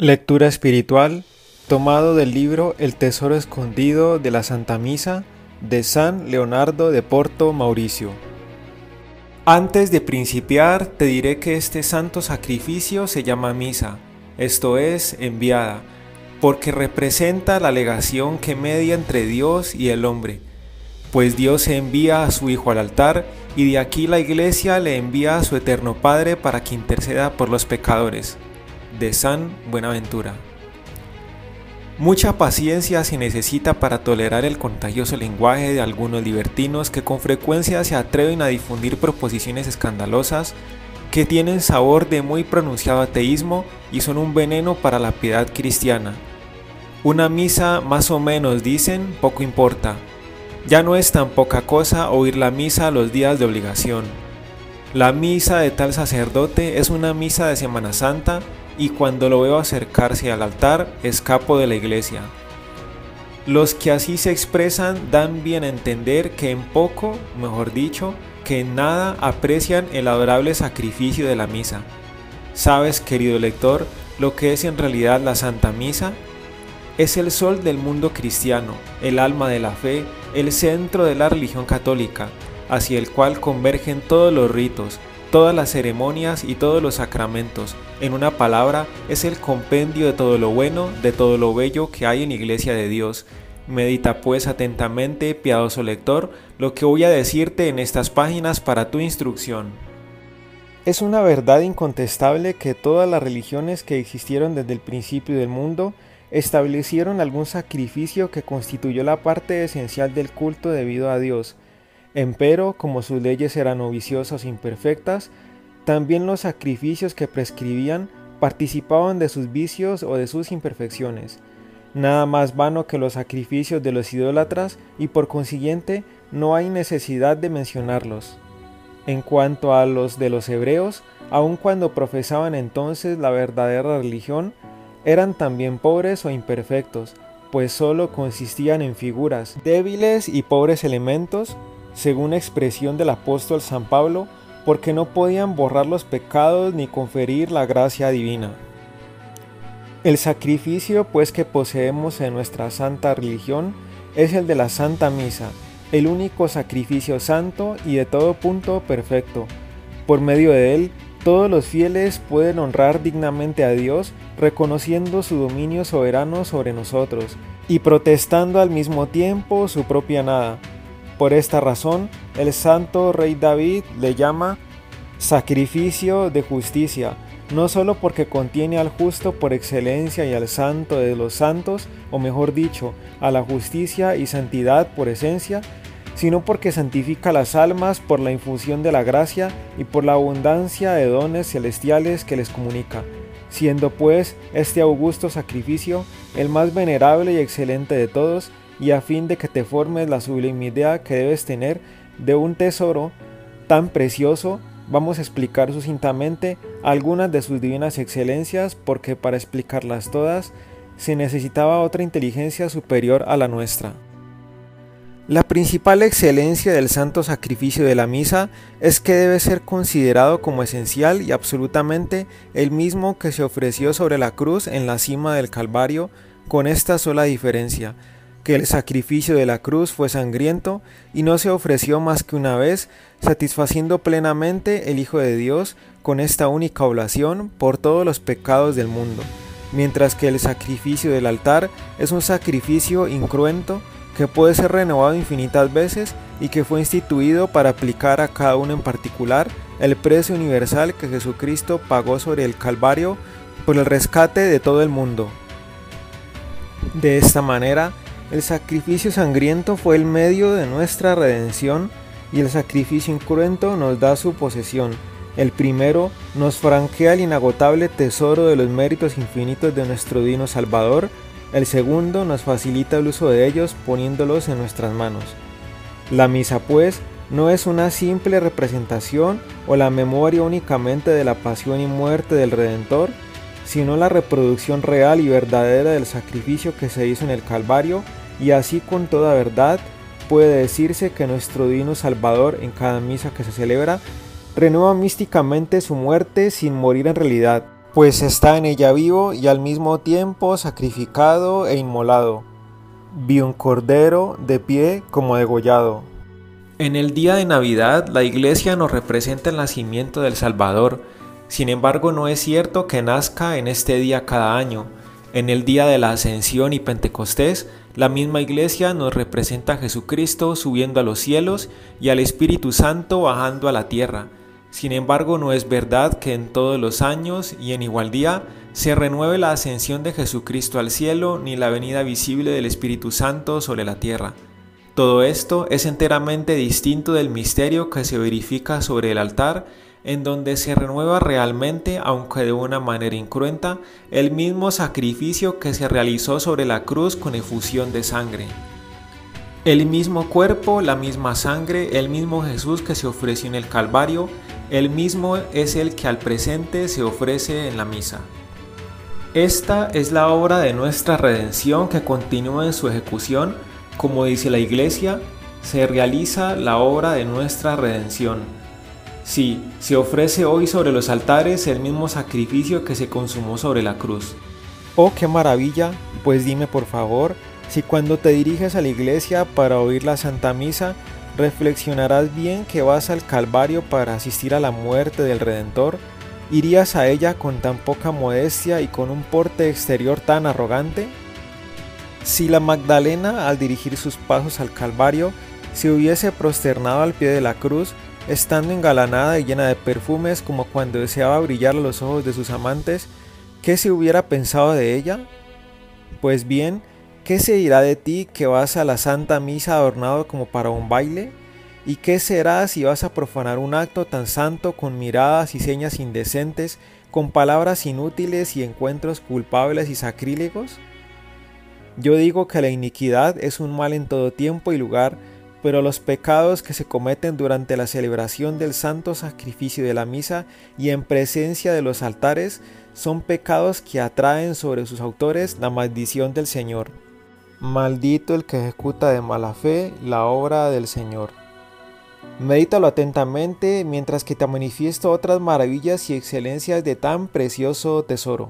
Lectura espiritual tomado del libro El Tesoro Escondido de la Santa Misa de San Leonardo de Porto Mauricio. Antes de principiar te diré que este santo sacrificio se llama misa, esto es, enviada, porque representa la legación que media entre Dios y el hombre, pues Dios envía a su Hijo al altar y de aquí la Iglesia le envía a su eterno Padre para que interceda por los pecadores de San Buenaventura. Mucha paciencia se necesita para tolerar el contagioso lenguaje de algunos libertinos que con frecuencia se atreven a difundir proposiciones escandalosas que tienen sabor de muy pronunciado ateísmo y son un veneno para la piedad cristiana. Una misa más o menos, dicen, poco importa. Ya no es tan poca cosa oír la misa los días de obligación. La misa de tal sacerdote es una misa de Semana Santa y cuando lo veo acercarse al altar escapo de la iglesia. Los que así se expresan dan bien a entender que en poco, mejor dicho, que en nada aprecian el adorable sacrificio de la misa. ¿Sabes, querido lector, lo que es en realidad la Santa Misa? Es el sol del mundo cristiano, el alma de la fe, el centro de la religión católica, hacia el cual convergen todos los ritos, todas las ceremonias y todos los sacramentos. En una palabra, es el compendio de todo lo bueno, de todo lo bello que hay en Iglesia de Dios. Medita pues atentamente, piadoso lector, lo que voy a decirte en estas páginas para tu instrucción. Es una verdad incontestable que todas las religiones que existieron desde el principio del mundo establecieron algún sacrificio que constituyó la parte esencial del culto debido a Dios. Empero, como sus leyes eran noviciosas e imperfectas, también los sacrificios que prescribían participaban de sus vicios o de sus imperfecciones. Nada más vano que los sacrificios de los idólatras y por consiguiente no hay necesidad de mencionarlos. En cuanto a los de los hebreos, aun cuando profesaban entonces la verdadera religión, eran también pobres o imperfectos, pues sólo consistían en figuras, débiles y pobres elementos según expresión del apóstol San Pablo, porque no podían borrar los pecados ni conferir la gracia divina. El sacrificio pues que poseemos en nuestra santa religión es el de la Santa Misa, el único sacrificio santo y de todo punto perfecto. Por medio de él, todos los fieles pueden honrar dignamente a Dios, reconociendo su dominio soberano sobre nosotros y protestando al mismo tiempo su propia nada por esta razón, el santo rey David le llama sacrificio de justicia, no solo porque contiene al justo por excelencia y al santo de los santos, o mejor dicho, a la justicia y santidad por esencia, sino porque santifica las almas por la infusión de la gracia y por la abundancia de dones celestiales que les comunica, siendo pues este augusto sacrificio el más venerable y excelente de todos, y a fin de que te formes la sublime idea que debes tener de un tesoro tan precioso, vamos a explicar sucintamente algunas de sus divinas excelencias porque para explicarlas todas se necesitaba otra inteligencia superior a la nuestra. La principal excelencia del santo sacrificio de la misa es que debe ser considerado como esencial y absolutamente el mismo que se ofreció sobre la cruz en la cima del Calvario, con esta sola diferencia, que el sacrificio de la cruz fue sangriento y no se ofreció más que una vez, satisfaciendo plenamente el Hijo de Dios con esta única oblación por todos los pecados del mundo, mientras que el sacrificio del altar es un sacrificio incruento que puede ser renovado infinitas veces y que fue instituido para aplicar a cada uno en particular el precio universal que Jesucristo pagó sobre el Calvario por el rescate de todo el mundo. De esta manera, el sacrificio sangriento fue el medio de nuestra redención y el sacrificio incruento nos da su posesión. El primero nos franquea el inagotable tesoro de los méritos infinitos de nuestro divino Salvador, el segundo nos facilita el uso de ellos poniéndolos en nuestras manos. La misa pues no es una simple representación o la memoria únicamente de la pasión y muerte del Redentor, sino la reproducción real y verdadera del sacrificio que se hizo en el Calvario y así con toda verdad puede decirse que nuestro divino Salvador en cada misa que se celebra renueva místicamente su muerte sin morir en realidad, pues está en ella vivo y al mismo tiempo sacrificado e inmolado. Vi un cordero de pie como degollado. En el día de Navidad la iglesia nos representa el nacimiento del Salvador, sin embargo no es cierto que nazca en este día cada año. En el día de la Ascensión y Pentecostés, la misma iglesia nos representa a Jesucristo subiendo a los cielos y al Espíritu Santo bajando a la tierra. Sin embargo, no es verdad que en todos los años y en igual día se renueve la ascensión de Jesucristo al cielo ni la venida visible del Espíritu Santo sobre la tierra. Todo esto es enteramente distinto del misterio que se verifica sobre el altar, en donde se renueva realmente, aunque de una manera incruenta, el mismo sacrificio que se realizó sobre la cruz con efusión de sangre. El mismo cuerpo, la misma sangre, el mismo Jesús que se ofreció en el Calvario, el mismo es el que al presente se ofrece en la misa. Esta es la obra de nuestra redención que continúa en su ejecución, como dice la Iglesia, se realiza la obra de nuestra redención. Sí, se ofrece hoy sobre los altares el mismo sacrificio que se consumó sobre la cruz. Oh, qué maravilla, pues dime por favor, si cuando te diriges a la iglesia para oír la Santa Misa, reflexionarás bien que vas al Calvario para asistir a la muerte del Redentor, ¿irías a ella con tan poca modestia y con un porte exterior tan arrogante? Si la Magdalena al dirigir sus pasos al Calvario se hubiese prosternado al pie de la cruz, estando engalanada y llena de perfumes como cuando deseaba brillar a los ojos de sus amantes, ¿qué se hubiera pensado de ella? Pues bien, ¿Qué se dirá de ti que vas a la Santa Misa adornado como para un baile? ¿Y qué será si vas a profanar un acto tan santo con miradas y señas indecentes, con palabras inútiles y encuentros culpables y sacrílegos? Yo digo que la iniquidad es un mal en todo tiempo y lugar, pero los pecados que se cometen durante la celebración del santo sacrificio de la misa y en presencia de los altares son pecados que atraen sobre sus autores la maldición del Señor. Maldito el que ejecuta de mala fe la obra del Señor. Medítalo atentamente mientras que te manifiesto otras maravillas y excelencias de tan precioso tesoro.